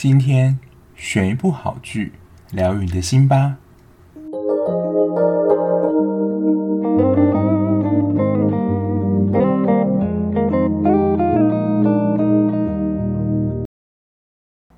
今天选一部好剧，疗愈你的心吧。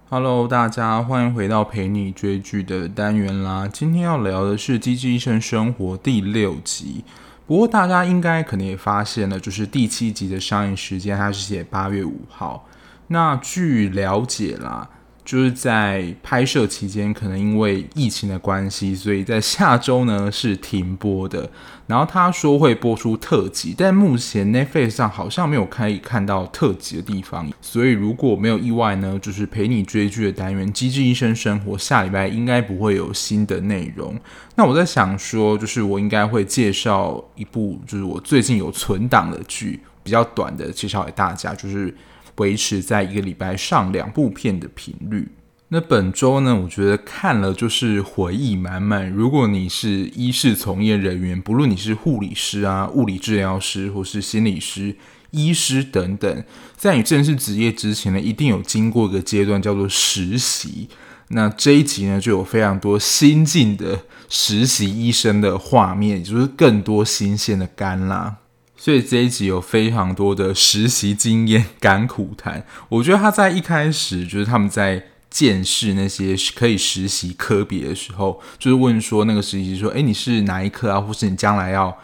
Hello，大家欢迎回到陪你追剧的单元啦。今天要聊的是《机智医生生活》第六集。不过大家应该可能也发现了，就是第七集的上映时间，它是写八月五号。那据了解啦，就是在拍摄期间，可能因为疫情的关系，所以在下周呢是停播的。然后他说会播出特辑，但目前 Netflix 上好像没有可以看到特辑的地方。所以如果没有意外呢，就是陪你追剧的单元《机智医生生活》下礼拜应该不会有新的内容。那我在想说，就是我应该会介绍一部，就是我最近有存档的剧，比较短的介绍给大家，就是。维持在一个礼拜上两部片的频率。那本周呢，我觉得看了就是回忆满满。如果你是医事从业人员，不论你是护理师啊、物理治疗师，或是心理师、医师等等，在你正式职业之前呢，一定有经过一个阶段叫做实习。那这一集呢，就有非常多新进的实习医生的画面，也就是更多新鲜的干啦。所以这一集有非常多的实习经验甘苦谈。我觉得他在一开始就是他们在见识那些可以实习科别的时候，就是问说那个实习说：“诶，你是哪一科啊？或是你将来要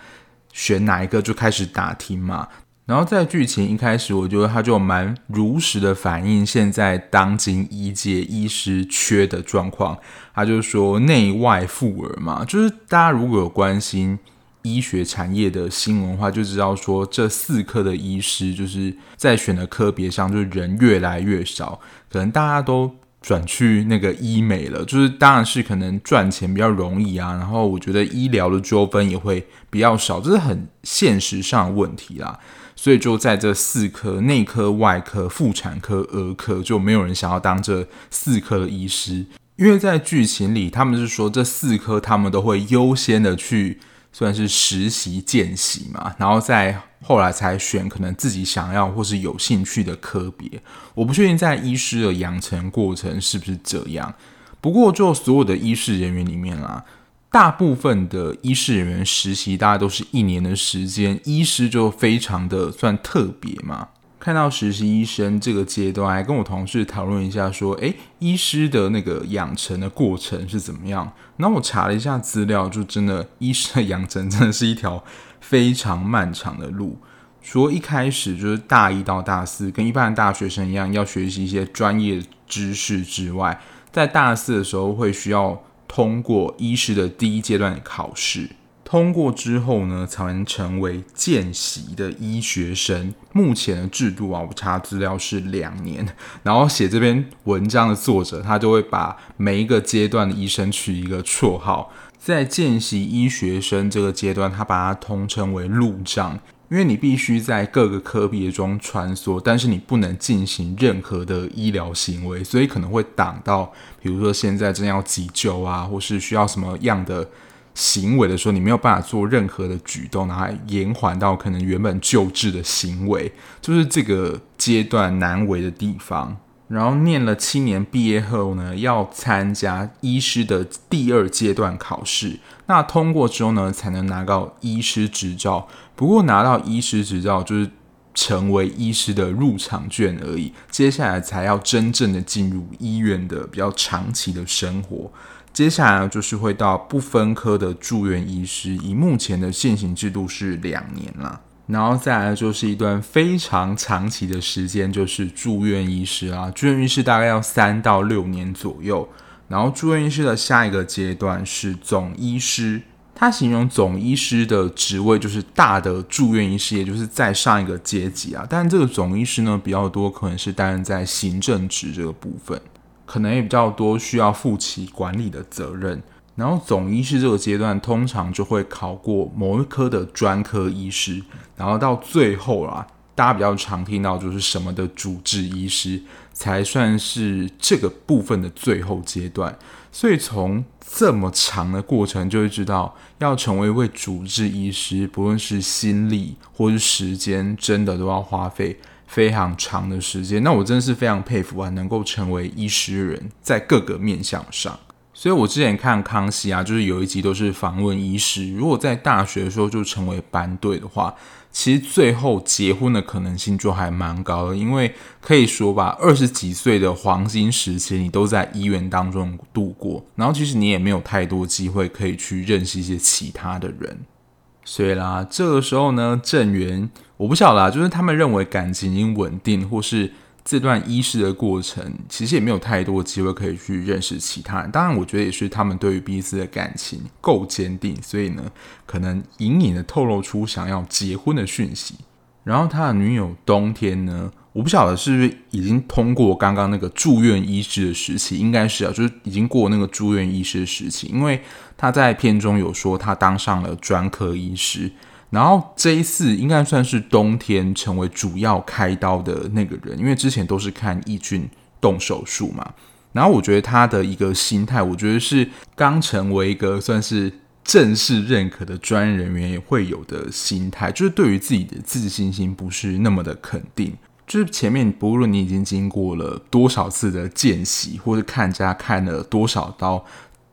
选哪一个？”就开始打听嘛。然后在剧情一开始，我觉得他就蛮如实的反映现在当今医界医师缺的状况。他就说内外妇儿嘛，就是大家如果有关心。医学产业的新闻话，就知道说这四科的医师就是在选的科别上，就是人越来越少，可能大家都转去那个医美了，就是当然是可能赚钱比较容易啊，然后我觉得医疗的纠纷也会比较少，这是很现实上的问题啦。所以就在这四科内科、外科、妇产科、儿科，就没有人想要当这四科的医师，因为在剧情里他们是说这四科他们都会优先的去。算是实习见习嘛，然后再后来才选可能自己想要或是有兴趣的科别。我不确定在医师的养成过程是不是这样。不过就所有的医师人员里面啦，大部分的医师人员实习大家都是一年的时间，医师就非常的算特别嘛。看到实习医生这个阶段，还跟我同事讨论一下，说：“诶，医师的那个养成的过程是怎么样？”然后我查了一下资料，就真的医师的养成真的是一条非常漫长的路。说一开始就是大一到大四，跟一般的大学生一样，要学习一些专业知识之外，在大四的时候会需要通过医师的第一阶段考试。通过之后呢，才能成为见习的医学生。目前的制度啊，我查资料是两年。然后写这篇文章的作者，他就会把每一个阶段的医生取一个绰号。在见习医学生这个阶段，他把它通称为路障，因为你必须在各个科别中穿梭，但是你不能进行任何的医疗行为，所以可能会挡到，比如说现在正要急救啊，或是需要什么样的。行为的时候，你没有办法做任何的举动，然后延缓到可能原本救治的行为，就是这个阶段难为的地方。然后念了七年毕业后呢，要参加医师的第二阶段考试，那通过之后呢，才能拿到医师执照。不过拿到医师执照就是成为医师的入场券而已，接下来才要真正的进入医院的比较长期的生活。接下来就是会到不分科的住院医师，以目前的现行制度是两年啦，然后再来就是一段非常长期的时间，就是住院医师啊，住院医师大概要三到六年左右，然后住院医师的下一个阶段是总医师，他形容总医师的职位就是大的住院医师，也就是再上一个阶级啊，但这个总医师呢比较多，可能是担任在行政职这个部分。可能也比较多需要负起管理的责任，然后总医师这个阶段通常就会考过某一科的专科医师，然后到最后啦，大家比较常听到就是什么的主治医师，才算是这个部分的最后阶段。所以从这么长的过程就会知道，要成为一位主治医师，不论是心力或是时间，真的都要花费非常长的时间。那我真的是非常佩服啊，能够成为医师的人，在各个面向上。所以我之前看康熙啊，就是有一集都是访问医师，如果在大学的时候就成为班队的话，其实最后结婚的可能性就还蛮高的，因为可以说吧，二十几岁的黄金时期你都在医院当中度过，然后其实你也没有太多机会可以去认识一些其他的人。所以啦，这个时候呢，正缘我不晓得啦，就是他们认为感情已经稳定，或是。这段医师的过程，其实也没有太多机会可以去认识其他人。当然，我觉得也是他们对于彼此的感情够坚定，所以呢，可能隐隐的透露出想要结婚的讯息。然后他的女友冬天呢，我不晓得是不是已经通过刚刚那个住院医师的时期，应该是啊，就是已经过那个住院医师的时期，因为他在片中有说他当上了专科医师。然后这一次应该算是冬天成为主要开刀的那个人，因为之前都是看义俊动手术嘛。然后我觉得他的一个心态，我觉得是刚成为一个算是正式认可的专业人员也会有的心态，就是对于自己的自信心不是那么的肯定。就是前面不论你已经经过了多少次的见习，或者看家看了多少刀，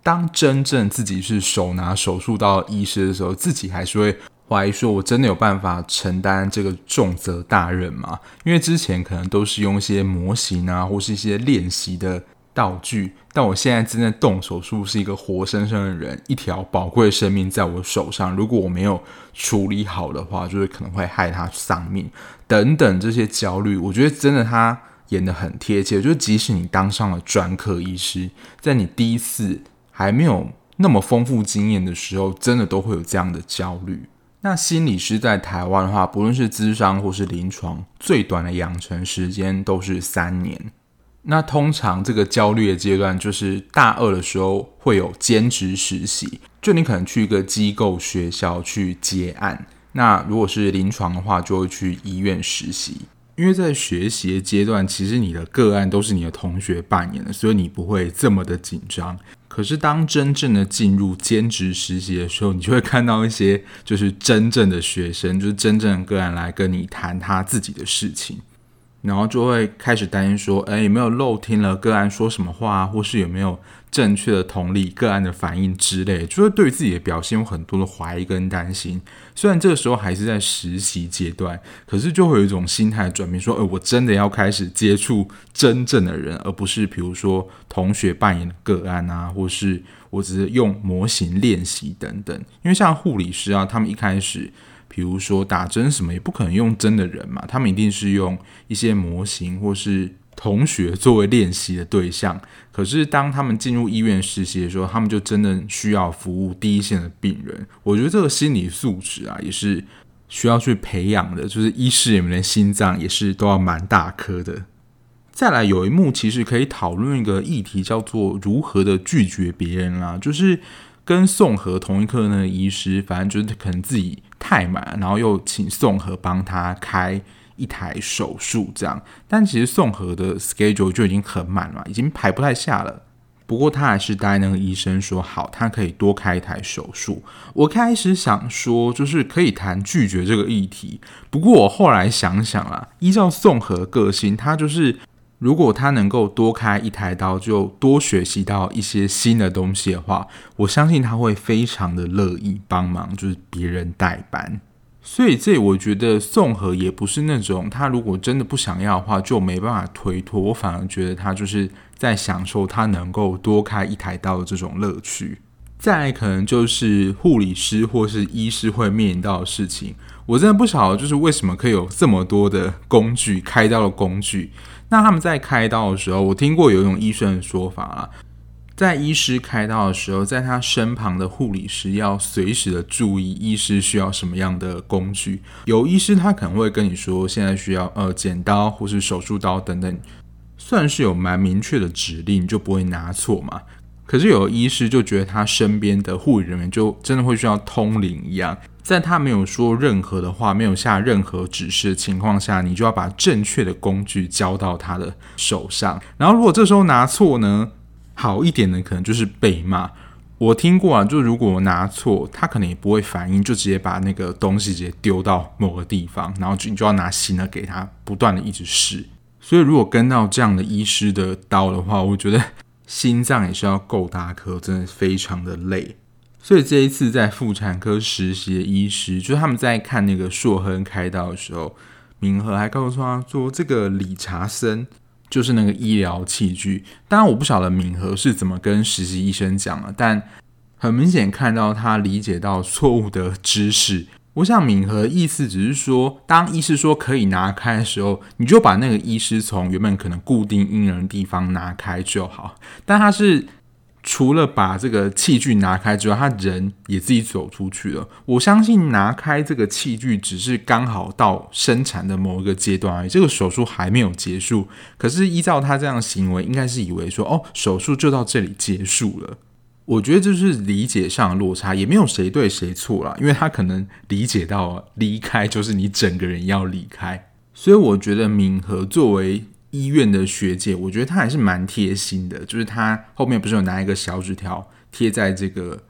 当真正自己是手拿手术刀医师的时候，自己还是会。怀疑说：“我真的有办法承担这个重责大任吗？因为之前可能都是用一些模型啊，或是一些练习的道具，但我现在真的动手术，是一个活生生的人，一条宝贵的生命在我手上。如果我没有处理好的话，就是可能会害他丧命等等这些焦虑。我觉得真的他演得很贴切，就是即使你当上了专科医师，在你第一次还没有那么丰富经验的时候，真的都会有这样的焦虑。”那心理师在台湾的话，不论是咨商或是临床，最短的养成时间都是三年。那通常这个焦虑的阶段，就是大二的时候会有兼职实习，就你可能去一个机构学校去接案。那如果是临床的话，就会去医院实习。因为在学习的阶段，其实你的个案都是你的同学扮演的，所以你不会这么的紧张。可是，当真正的进入兼职实习的时候，你就会看到一些就是真正的学生，就是真正的个案来跟你谈他自己的事情，然后就会开始担心说，哎，有没有漏听了个案说什么话，或是有没有正确的同理个案的反应之类，就是对自己的表现有很多的怀疑跟担心。虽然这个时候还是在实习阶段，可是就会有一种心态转变，说，呃，我真的要开始接触真正的人，而不是比如说同学扮演的个案啊，或是我只是用模型练习等等。因为像护理师啊，他们一开始，比如说打针什么，也不可能用真的人嘛，他们一定是用一些模型或是。同学作为练习的对象，可是当他们进入医院实习的时候，他们就真的需要服务第一线的病人。我觉得这个心理素质啊，也是需要去培养的。就是医师里面的心脏也是都要蛮大颗的。再来有一幕其实可以讨论一个议题，叫做如何的拒绝别人啦。就是跟宋和同一科那个医师，反正就是可能自己太满，然后又请宋和帮他开。一台手术这样，但其实宋和的 schedule 就已经很满了，已经排不太下了。不过他还是答应那个医生说好，他可以多开一台手术。我开始想说，就是可以谈拒绝这个议题。不过我后来想想啊，依照宋和个性，他就是如果他能够多开一台刀，就多学习到一些新的东西的话，我相信他会非常的乐意帮忙，就是别人代班。所以这我觉得宋和也不是那种他如果真的不想要的话就没办法推脱，我反而觉得他就是在享受他能够多开一台刀的这种乐趣。再来可能就是护理师或是医师会面临到的事情，我真的不晓得就是为什么可以有这么多的工具，开刀的工具。那他们在开刀的时候，我听过有一种医生的说法啊。在医师开刀的时候，在他身旁的护理师要随时的注意医师需要什么样的工具。有医师他可能会跟你说，现在需要呃剪刀或是手术刀等等，算是有蛮明确的指令，就不会拿错嘛。可是有医师就觉得他身边的护理人员就真的会需要通灵一样，在他没有说任何的话，没有下任何指示的情况下，你就要把正确的工具交到他的手上。然后如果这时候拿错呢？好一点的可能就是被骂。我听过啊，就如果拿错，他可能也不会反应，就直接把那个东西直接丢到某个地方，然后就你就要拿新的给他，不断的一直试。所以如果跟到这样的医师的刀的话，我觉得心脏也是要够大颗，真的非常的累。所以这一次在妇产科实习的医师，就是他们在看那个硕亨开刀的时候，明和还告诉他说，这个理查森。就是那个医疗器具，当然我不晓得敏和是怎么跟实习医生讲了，但很明显看到他理解到错误的知识。我想敏和意思只是说，当医师说可以拿开的时候，你就把那个医师从原本可能固定婴儿的地方拿开就好。但他是。除了把这个器具拿开之外，他人也自己走出去了。我相信拿开这个器具只是刚好到生产的某一个阶段而已，这个手术还没有结束。可是依照他这样的行为，应该是以为说，哦，手术就到这里结束了。我觉得这是理解上的落差，也没有谁对谁错啦，因为他可能理解到离开就是你整个人要离开，所以我觉得敏和作为。医院的学姐，我觉得她还是蛮贴心的，就是她后面不是有拿一个小纸条贴在这个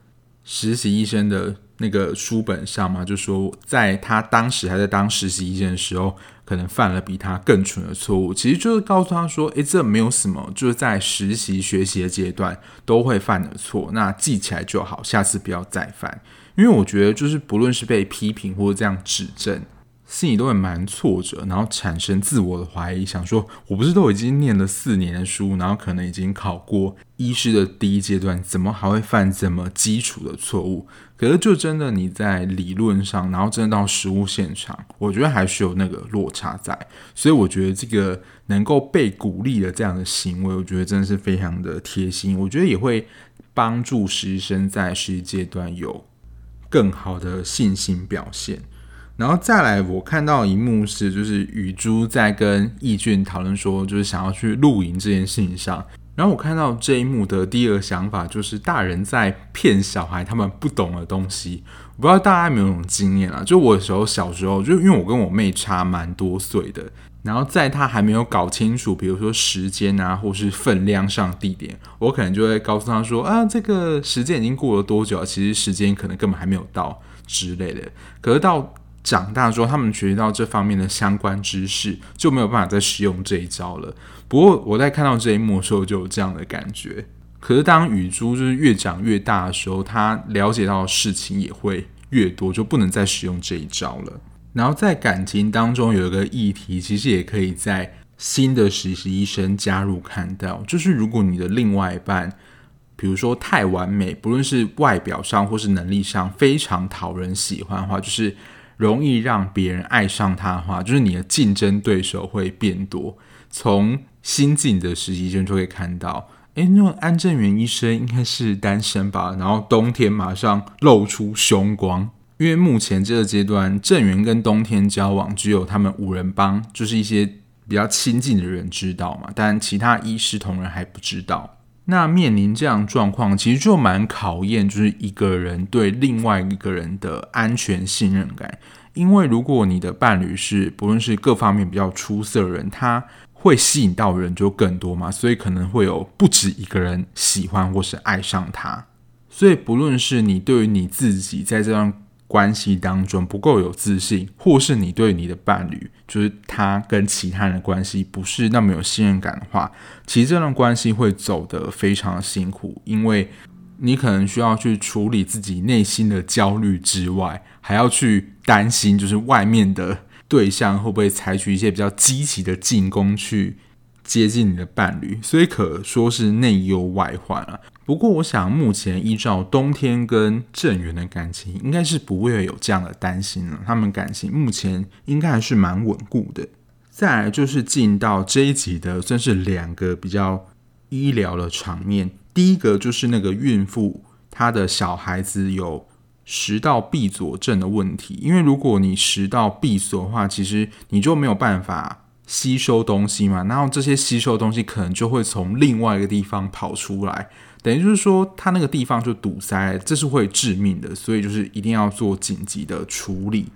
实习医生的那个书本上吗？就说在他当时还在当实习医生的时候，可能犯了比他更蠢的错误。其实就是告诉他说，诶，这没有什么，就是在实习学习的阶段都会犯的错，那记起来就好，下次不要再犯。因为我觉得，就是不论是被批评或者这样指正。心里都会蛮挫折，然后产生自我的怀疑，想说我不是都已经念了四年的书，然后可能已经考过医师的第一阶段，怎么还会犯这么基础的错误？可是就真的你在理论上，然后真的到实务现场，我觉得还是有那个落差在。所以我觉得这个能够被鼓励的这样的行为，我觉得真的是非常的贴心。我觉得也会帮助实习生在实习阶段有更好的信心表现。然后再来，我看到一幕是，就是雨珠在跟易俊讨论说，就是想要去露营这件事情上。然后我看到这一幕的第二个想法，就是大人在骗小孩他们不懂的东西。我不知道大家有没有这种经验啊？就我有时候小时候，就因为我跟我妹差蛮多岁的，然后在她还没有搞清楚，比如说时间啊，或是分量上地点，我可能就会告诉她说啊，这个时间已经过了多久啊？其实时间可能根本还没有到之类的。可是到长大之后，他们学习到这方面的相关知识，就没有办法再使用这一招了。不过我在看到这一幕的时候，就有这样的感觉。可是当雨珠就是越长越大的时候，他了解到的事情也会越多，就不能再使用这一招了。然后在感情当中有一个议题，其实也可以在新的实习医生加入看到，就是如果你的另外一半，比如说太完美，不论是外表上或是能力上非常讨人喜欢的话，就是。容易让别人爱上他的话，就是你的竞争对手会变多。从新进的实习生就会看到，诶，那个安正元医生应该是单身吧？然后冬天马上露出凶光，因为目前这个阶段，正元跟冬天交往只有他们五人帮，就是一些比较亲近的人知道嘛，但其他医师同仁还不知道。那面临这样状况，其实就蛮考验，就是一个人对另外一个人的安全信任感。因为如果你的伴侣是不论是各方面比较出色的人，他会吸引到人就更多嘛，所以可能会有不止一个人喜欢或是爱上他。所以不论是你对于你自己在这段关系当中不够有自信，或是你对你的伴侣，就是他跟其他人的关系不是那么有信任感的话，其实这段关系会走得非常辛苦，因为你可能需要去处理自己内心的焦虑之外，还要去担心，就是外面的对象会不会采取一些比较积极的进攻去接近你的伴侣，所以可说是内忧外患啊。不过，我想目前依照冬天跟正元的感情，应该是不会有这样的担心了。他们感情目前应该还是蛮稳固的。再来就是进到这一集的，算是两个比较医疗的场面。第一个就是那个孕妇，她的小孩子有食道闭锁症的问题。因为如果你食道闭锁的话，其实你就没有办法。吸收东西嘛，然后这些吸收东西可能就会从另外一个地方跑出来，等于就是说它那个地方就堵塞，这是会致命的，所以就是一定要做紧急的处理。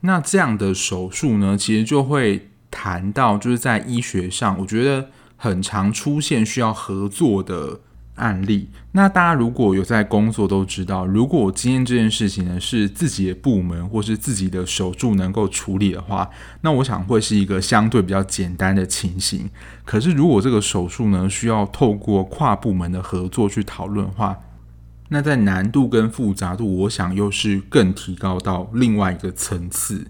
那这样的手术呢，其实就会谈到就是在医学上，我觉得很常出现需要合作的案例。那大家如果有在工作，都知道，如果今天这件事情呢是自己的部门或是自己的手术能够处理的话，那我想会是一个相对比较简单的情形。可是如果这个手术呢需要透过跨部门的合作去讨论的话，那在难度跟复杂度，我想又是更提高到另外一个层次。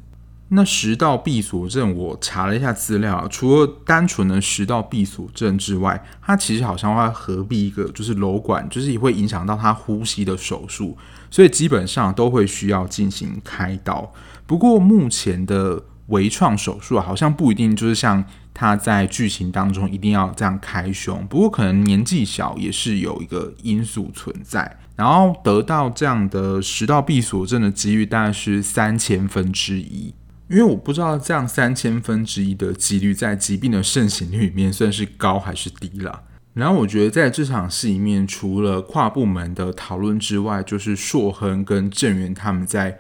那食道闭锁症，我查了一下资料，除了单纯的食道闭锁症之外，它其实好像会合并一个，就是瘘管，就是也会影响到他呼吸的手术，所以基本上都会需要进行开刀。不过目前的微创手术好像不一定就是像他在剧情当中一定要这样开胸，不过可能年纪小也是有一个因素存在，然后得到这样的食道闭锁症的几率大概是三千分之一。因为我不知道这样三千分之一的几率在疾病的盛行率里面算是高还是低了。然后我觉得在这场戏里面，除了跨部门的讨论之外，就是硕亨跟郑源他们在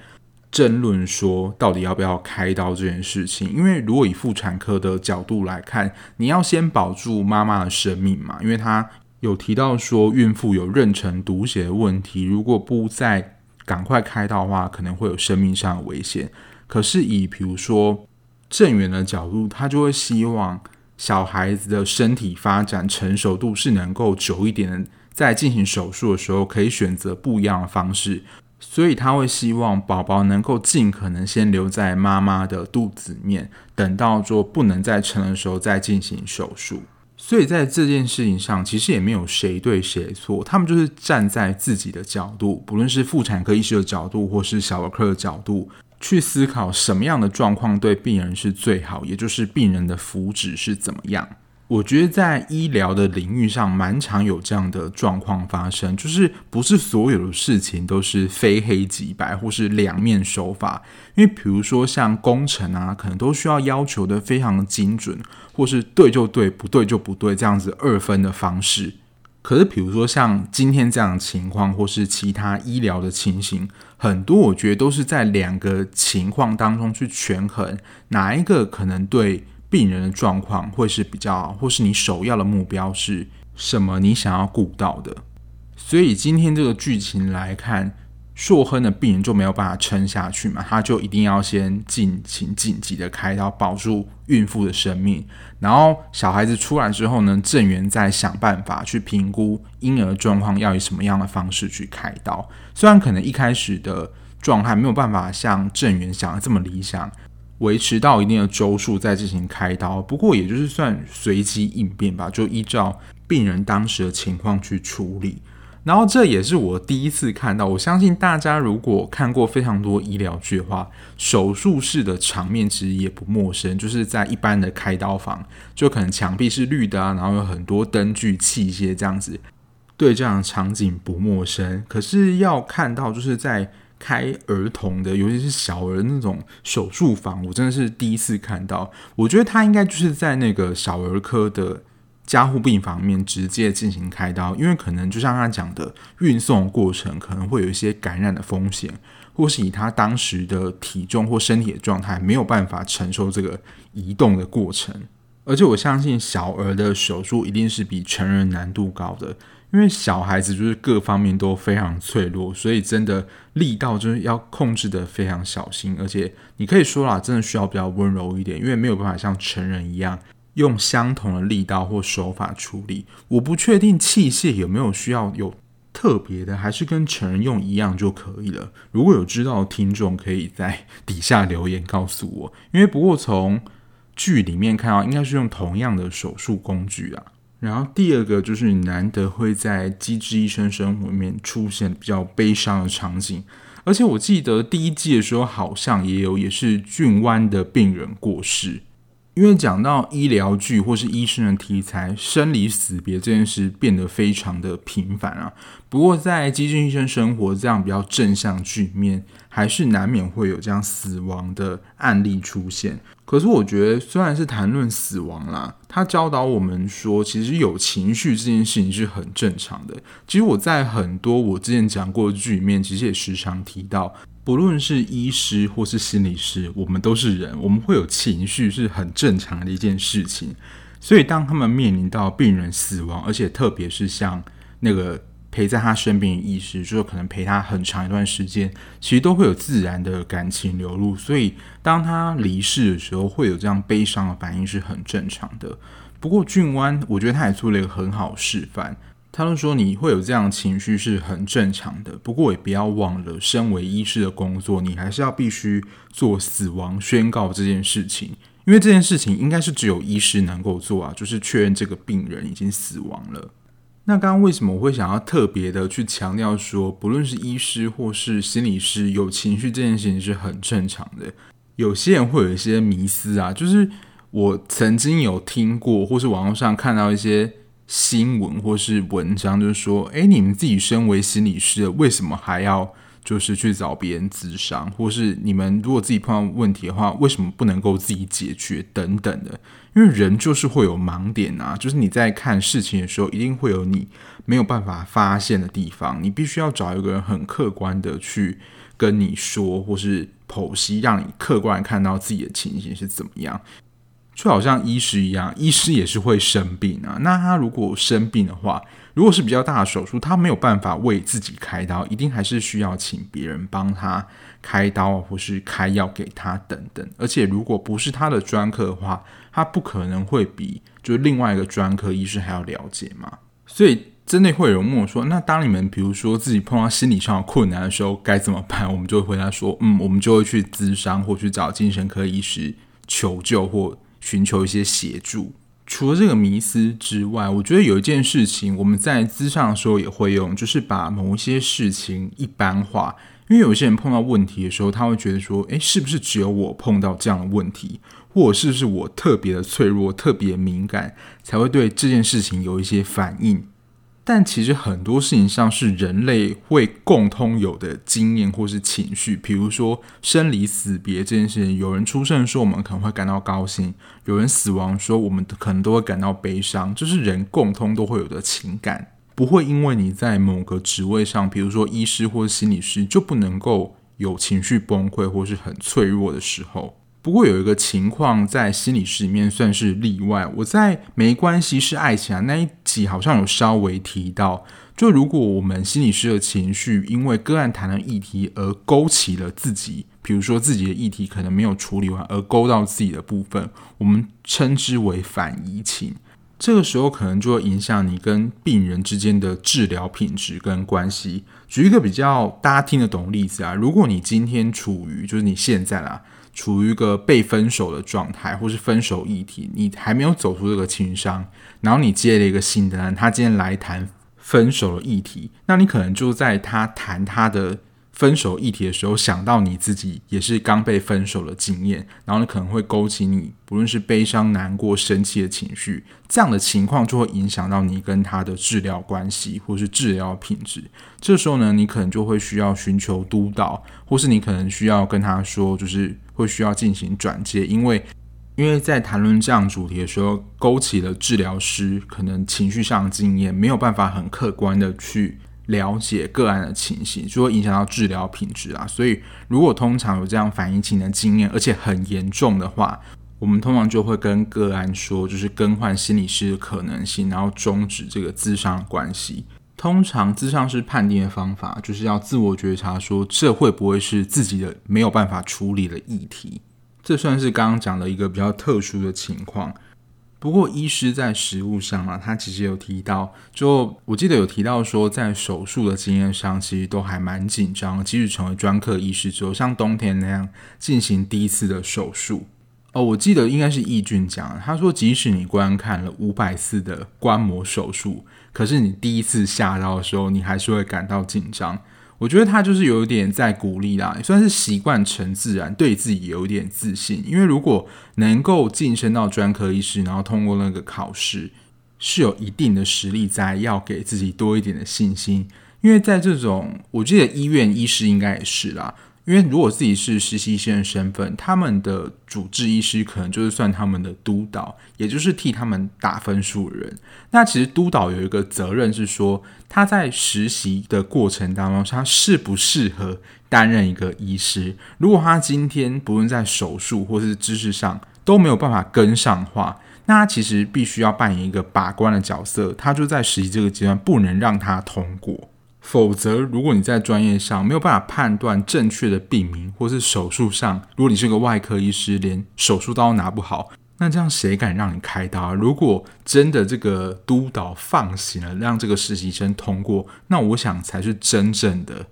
争论说到底要不要开刀这件事情。因为如果以妇产科的角度来看，你要先保住妈妈的生命嘛，因为他有提到说孕妇有妊娠毒血的问题，如果不再赶快开刀的话，可能会有生命上的危险。可是以比如说正源的角度，他就会希望小孩子的身体发展成熟度是能够久一点的，在进行手术的时候可以选择不一样的方式，所以他会希望宝宝能够尽可能先留在妈妈的肚子面，等到做不能再成的时候再进行手术。所以在这件事情上，其实也没有谁对谁错，他们就是站在自己的角度，不论是妇产科医师的角度，或是小儿科的角度。去思考什么样的状况对病人是最好，也就是病人的福祉是怎么样。我觉得在医疗的领域上，蛮常有这样的状况发生，就是不是所有的事情都是非黑即白，或是两面手法。因为比如说像工程啊，可能都需要要求的非常精准，或是对就对，不对就不对，这样子二分的方式。可是，比如说像今天这样的情况，或是其他医疗的情形，很多我觉得都是在两个情况当中去权衡，哪一个可能对病人的状况会是比较，或是你首要的目标是什么，你想要顾到的。所以今天这个剧情来看。硕亨的病人就没有办法撑下去嘛，他就一定要先进行紧急的开刀，保住孕妇的生命。然后小孩子出来之后呢，郑源再想办法去评估婴儿状况，要以什么样的方式去开刀。虽然可能一开始的状态没有办法像郑源想的这么理想，维持到一定的周数再进行开刀，不过也就是算随机应变吧，就依照病人当时的情况去处理。然后这也是我第一次看到，我相信大家如果看过非常多医疗剧的话，手术室的场面其实也不陌生，就是在一般的开刀房，就可能墙壁是绿的啊，然后有很多灯具器械这样子，对这样的场景不陌生。可是要看到就是在开儿童的，尤其是小儿那种手术房，我真的是第一次看到。我觉得他应该就是在那个小儿科的。加护病房面直接进行开刀，因为可能就像他讲的，运送过程可能会有一些感染的风险，或是以他当时的体重或身体的状态，没有办法承受这个移动的过程。而且我相信小儿的手术一定是比成人难度高的，因为小孩子就是各方面都非常脆弱，所以真的力道就是要控制得非常小心，而且你可以说啦，真的需要比较温柔一点，因为没有办法像成人一样。用相同的力道或手法处理，我不确定器械有没有需要有特别的，还是跟成人用一样就可以了。如果有知道的听众，可以在底下留言告诉我。因为不过从剧里面看到，应该是用同样的手术工具啊。然后第二个就是难得会在《机智医生生活》里面出现比较悲伤的场景，而且我记得第一季的时候好像也有，也是俊湾的病人过世。因为讲到医疗剧或是医生的题材，生离死别这件事变得非常的频繁啊。不过在《机智医生生活》这样比较正向剧面，还是难免会有这样死亡的案例出现。可是我觉得，虽然是谈论死亡啦，他教导我们说，其实有情绪这件事情是很正常的。其实我在很多我之前讲过的剧里面，其实也时常提到。不论是医师或是心理师，我们都是人，我们会有情绪是很正常的一件事情。所以，当他们面临到病人死亡，而且特别是像那个陪在他身边的医师，就是可能陪他很长一段时间，其实都会有自然的感情流露。所以当他离世的时候，会有这样悲伤的反应是很正常的。不过俊湾，我觉得他也做了一个很好示范。他就说你会有这样的情绪是很正常的，不过也不要忘了，身为医师的工作，你还是要必须做死亡宣告这件事情，因为这件事情应该是只有医师能够做啊，就是确认这个病人已经死亡了。那刚刚为什么我会想要特别的去强调说，不论是医师或是心理师，有情绪这件事情是很正常的。有些人会有一些迷思啊，就是我曾经有听过，或是网络上看到一些。新闻或是文章，就是说，诶，你们自己身为心理师，为什么还要就是去找别人咨商，或是你们如果自己碰到问题的话，为什么不能够自己解决等等的？因为人就是会有盲点啊，就是你在看事情的时候，一定会有你没有办法发现的地方，你必须要找一个人很客观的去跟你说，或是剖析，让你客观看到自己的情形是怎么样。就好像医师一样，医师也是会生病啊。那他如果生病的话，如果是比较大的手术，他没有办法为自己开刀，一定还是需要请别人帮他开刀，或是开药给他等等。而且如果不是他的专科的话，他不可能会比就是另外一个专科医师还要了解嘛。所以真的会有人问我说：“那当你们比如说自己碰到心理上的困难的时候，该怎么办？”我们就会回答说：“嗯，我们就会去咨商，或去找精神科医师求救，或。”寻求一些协助。除了这个迷思之外，我觉得有一件事情我们在咨上的时候也会用，就是把某一些事情一般化。因为有些人碰到问题的时候，他会觉得说：“诶，是不是只有我碰到这样的问题？或者是不是我特别的脆弱、特别敏感，才会对这件事情有一些反应？”但其实很多事情上是人类会共通有的经验或是情绪，比如说生离死别这件事情，有人出生说我们可能会感到高兴，有人死亡说我们可能都会感到悲伤，这是人共通都会有的情感，不会因为你在某个职位上，比如说医师或是心理师，就不能够有情绪崩溃或是很脆弱的时候。不过有一个情况在心理师里面算是例外。我在《没关系是爱情啊》那一集好像有稍微提到，就如果我们心理师的情绪因为个案谈的议题而勾起了自己，比如说自己的议题可能没有处理完而勾到自己的部分，我们称之为反移情。这个时候可能就会影响你跟病人之间的治疗品质跟关系。举一个比较大家听得懂的例子啊，如果你今天处于就是你现在啦。处于一个被分手的状态，或是分手议题，你还没有走出这个情伤，然后你接了一个新的人，他今天来谈分手的议题，那你可能就在他谈他的分手议题的时候，想到你自己也是刚被分手的经验，然后你可能会勾起你不论是悲伤、难过、生气的情绪，这样的情况就会影响到你跟他的治疗关系，或是治疗品质。这时候呢，你可能就会需要寻求督导，或是你可能需要跟他说，就是。会需要进行转接，因为因为在谈论这样主题的时候，勾起了治疗师可能情绪上的经验，没有办法很客观的去了解个案的情形，就会影响到治疗品质啊。所以，如果通常有这样反应情的经验，而且很严重的话，我们通常就会跟个案说，就是更换心理师的可能性，然后终止这个咨商关系。通常咨商师判定的方法，就是要自我觉察，说这会不会是自己的没有办法处理的议题？这算是刚刚讲的一个比较特殊的情况。不过医师在实务上啊，他其实有提到，就我记得有提到说，在手术的经验上，其实都还蛮紧张。即使成为专科医师之后，像冬天那样进行第一次的手术。哦，我记得应该是易俊讲，他说即使你观看了五百次的观摩手术，可是你第一次下刀的时候，你还是会感到紧张。我觉得他就是有点在鼓励啦，也算是习惯成自然，对自己有一点自信。因为如果能够晋升到专科医师，然后通过那个考试，是有一定的实力在，要给自己多一点的信心。因为在这种，我记得医院医师应该也是啦。因为如果自己是实习生的身份，他们的主治医师可能就是算他们的督导，也就是替他们打分数的人。那其实督导有一个责任是说，他在实习的过程当中，他适不适合担任一个医师。如果他今天不论在手术或是知识上都没有办法跟上话，那他其实必须要扮演一个把关的角色，他就在实习这个阶段不能让他通过，否则如果你在专业上没有办法判断正确的病名，或是手术上，如果你是个外科医师，连手术刀都拿不好。那这样谁敢让你开刀啊？如果真的这个督导放行了，让这个实习生通过，那我想才是真正的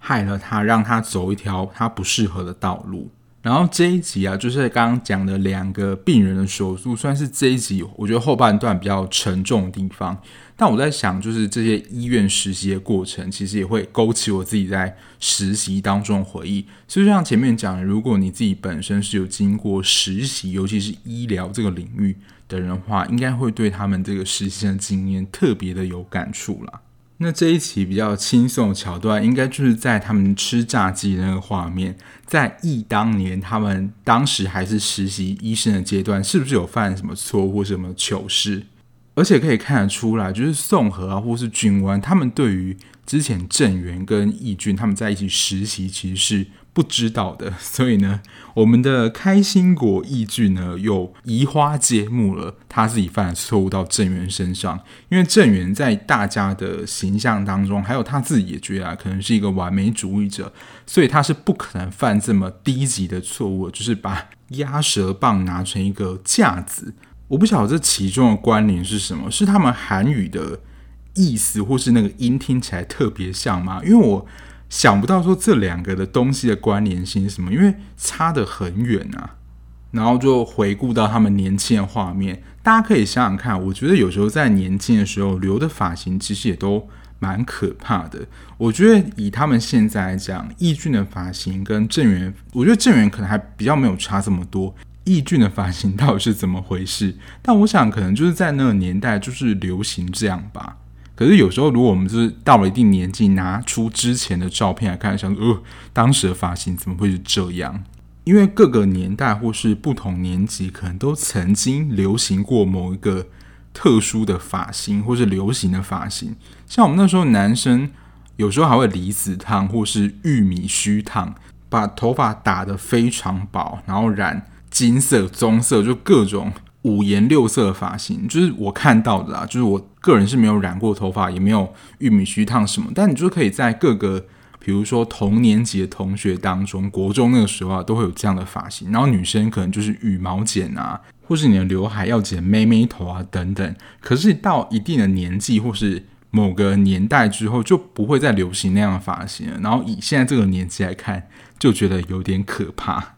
害了他，让他走一条他不适合的道路。然后这一集啊，就是刚刚讲的两个病人的手术，算是这一集我觉得后半段比较沉重的地方。但我在想，就是这些医院实习的过程，其实也会勾起我自己在实习当中的回忆。所以就像前面讲的，如果你自己本身是有经过实习，尤其是医疗这个领域的人的话，应该会对他们这个实习的经验特别的有感触啦。那这一期比较轻松的桥段，应该就是在他们吃炸鸡那个画面。在忆当年，他们当时还是实习医生的阶段，是不是有犯什么错或什么糗事？而且可以看得出来，就是宋和啊，或是君湾，他们对于之前郑源跟义俊他们在一起实习，其实是不知道的。所以呢，我们的开心果义剧呢，又移花接木了他自己犯的错误到郑源身上。因为郑源在大家的形象当中，还有他自己也觉得啊，可能是一个完美主义者，所以他是不可能犯这么低级的错误，就是把鸭舌棒拿成一个架子。我不晓得这其中的关联是什么，是他们韩语的意思，或是那个音听起来特别像吗？因为我想不到说这两个的东西的关联性是什么，因为差得很远啊。然后就回顾到他们年轻的画面，大家可以想想看，我觉得有时候在年轻的时候留的发型其实也都蛮可怕的。我觉得以他们现在来讲，义俊的发型跟郑源，我觉得郑源可能还比较没有差这么多。义俊的发型到底是怎么回事？但我想可能就是在那个年代就是流行这样吧。可是有时候如果我们就是到了一定年纪，拿出之前的照片来看，想说，呃，当时的发型怎么会是这样？因为各个年代或是不同年级，可能都曾经流行过某一个特殊的发型或是流行的发型。像我们那时候男生有时候还会离子烫或是玉米须烫，把头发打得非常薄，然后染。金色、棕色，就各种五颜六色的发型，就是我看到的啊。就是我个人是没有染过头发，也没有玉米须烫什么，但你就可以在各个，比如说同年级的同学当中，国中那个时候啊，都会有这样的发型。然后女生可能就是羽毛剪啊，或是你的刘海要剪妹妹头啊等等。可是到一定的年纪或是某个年代之后，就不会再流行那样的发型了。然后以现在这个年纪来看，就觉得有点可怕。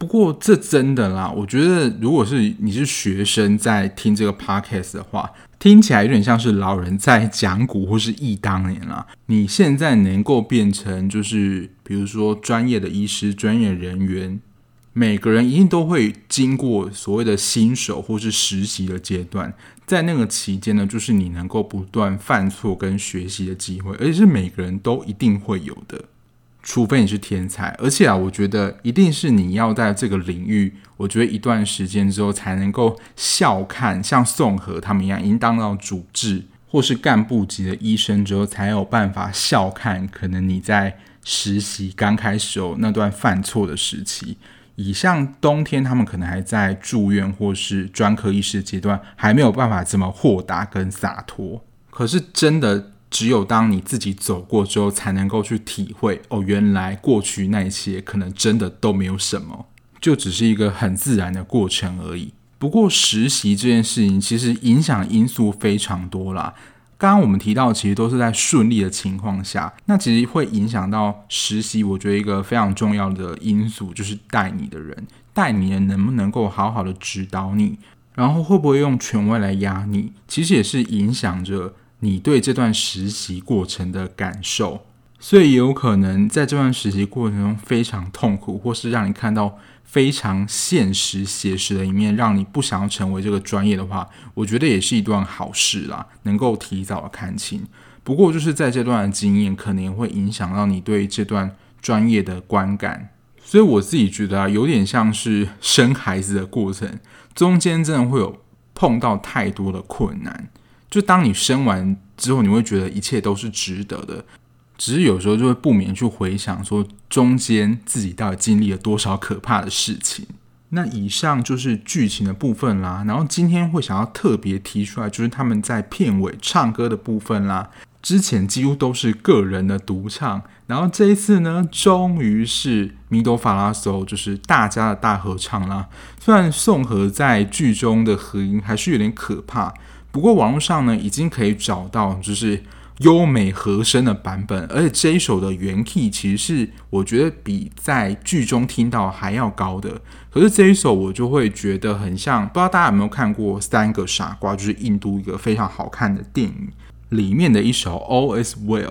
不过这真的啦，我觉得如果是你是学生在听这个 podcast 的话，听起来有点像是老人在讲古或是忆当年啦。你现在能够变成就是比如说专业的医师、专业人员，每个人一定都会经过所谓的新手或是实习的阶段，在那个期间呢，就是你能够不断犯错跟学习的机会，而且是每个人都一定会有的。除非你是天才，而且啊，我觉得一定是你要在这个领域，我觉得一段时间之后才能够笑看，像宋和他们一样，已经当到主治或是干部级的医生之后，才有办法笑看。可能你在实习刚开始哦，那段犯错的时期，以像冬天他们可能还在住院或是专科医师阶段，还没有办法这么豁达跟洒脱。可是真的。只有当你自己走过之后，才能够去体会哦，原来过去那一些可能真的都没有什么，就只是一个很自然的过程而已。不过实习这件事情其实影响因素非常多啦。刚刚我们提到，其实都是在顺利的情况下，那其实会影响到实习。我觉得一个非常重要的因素就是带你的人，带你的人能不能够好好的指导你，然后会不会用权威来压你，其实也是影响着。你对这段实习过程的感受，所以也有可能在这段实习过程中非常痛苦，或是让你看到非常现实写实的一面，让你不想要成为这个专业的话，我觉得也是一段好事啦，能够提早看清。不过就是在这段的经验，可能也会影响到你对这段专业的观感。所以我自己觉得啊，有点像是生孩子的过程，中间真的会有碰到太多的困难。就当你生完之后，你会觉得一切都是值得的，只是有时候就会不免去回想说中间自己到底经历了多少可怕的事情。那以上就是剧情的部分啦，然后今天会想要特别提出来，就是他们在片尾唱歌的部分啦。之前几乎都是个人的独唱，然后这一次呢，终于是米多法拉索，就是大家的大合唱啦。虽然宋和在剧中的和音还是有点可怕，不过网络上呢已经可以找到就是。优美和声的版本，而且这一首的原 key 其实是我觉得比在剧中听到还要高的。可是这一首我就会觉得很像，不知道大家有没有看过《三个傻瓜》，就是印度一个非常好看的电影里面的一首《All Is Well》。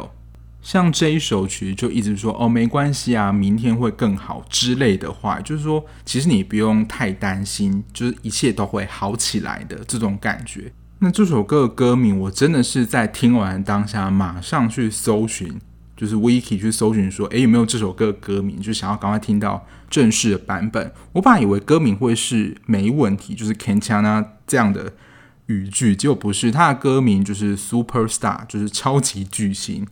像这一首曲就一直说哦，没关系啊，明天会更好之类的话，就是说其实你不用太担心，就是一切都会好起来的这种感觉。那这首歌的歌名，我真的是在听完当下马上去搜寻，就是 Wiki 去搜寻说，诶，有没有这首歌的歌名？就想要赶快听到正式的版本。我本来以为歌名会是没问题，就是 Kanchana 这样的语句，结果不是，它的歌名就是 Superstar，就是超级巨星。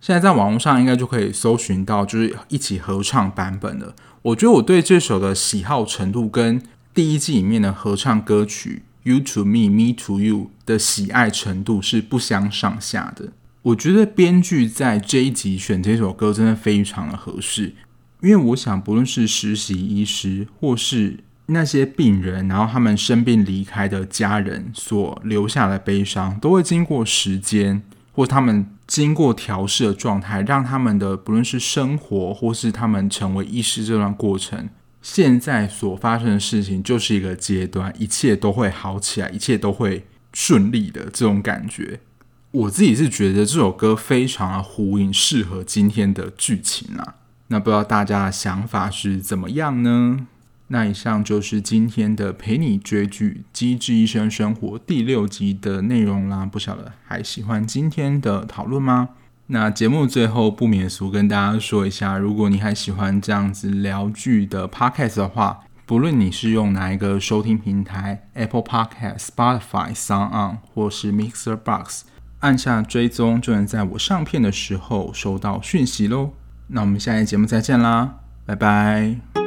现在在网络上应该就可以搜寻到，就是一起合唱版本的。我觉得我对这首的喜好程度跟第一季里面的合唱歌曲。You to me, me to you 的喜爱程度是不相上下的。我觉得编剧在这一集选这首歌真的非常的合适，因为我想不论是实习医师，或是那些病人，然后他们生病离开的家人所留下的悲伤，都会经过时间或他们经过调试的状态，让他们的不论是生活或是他们成为医师这段过程。现在所发生的事情就是一个阶段，一切都会好起来，一切都会顺利的这种感觉。我自己是觉得这首歌非常的呼应，适合今天的剧情啊。那不知道大家的想法是怎么样呢？那以上就是今天的陪你追剧《机智医生生活》第六集的内容啦。不晓得还喜欢今天的讨论吗？那节目最后不免俗跟大家说一下，如果你还喜欢这样子聊剧的 podcast 的话，不论你是用哪一个收听平台，Apple Podcast、Spotify、SoundOn 或是 Mixer Box，按下追踪就能在我上片的时候收到讯息喽。那我们下一节目再见啦，拜拜。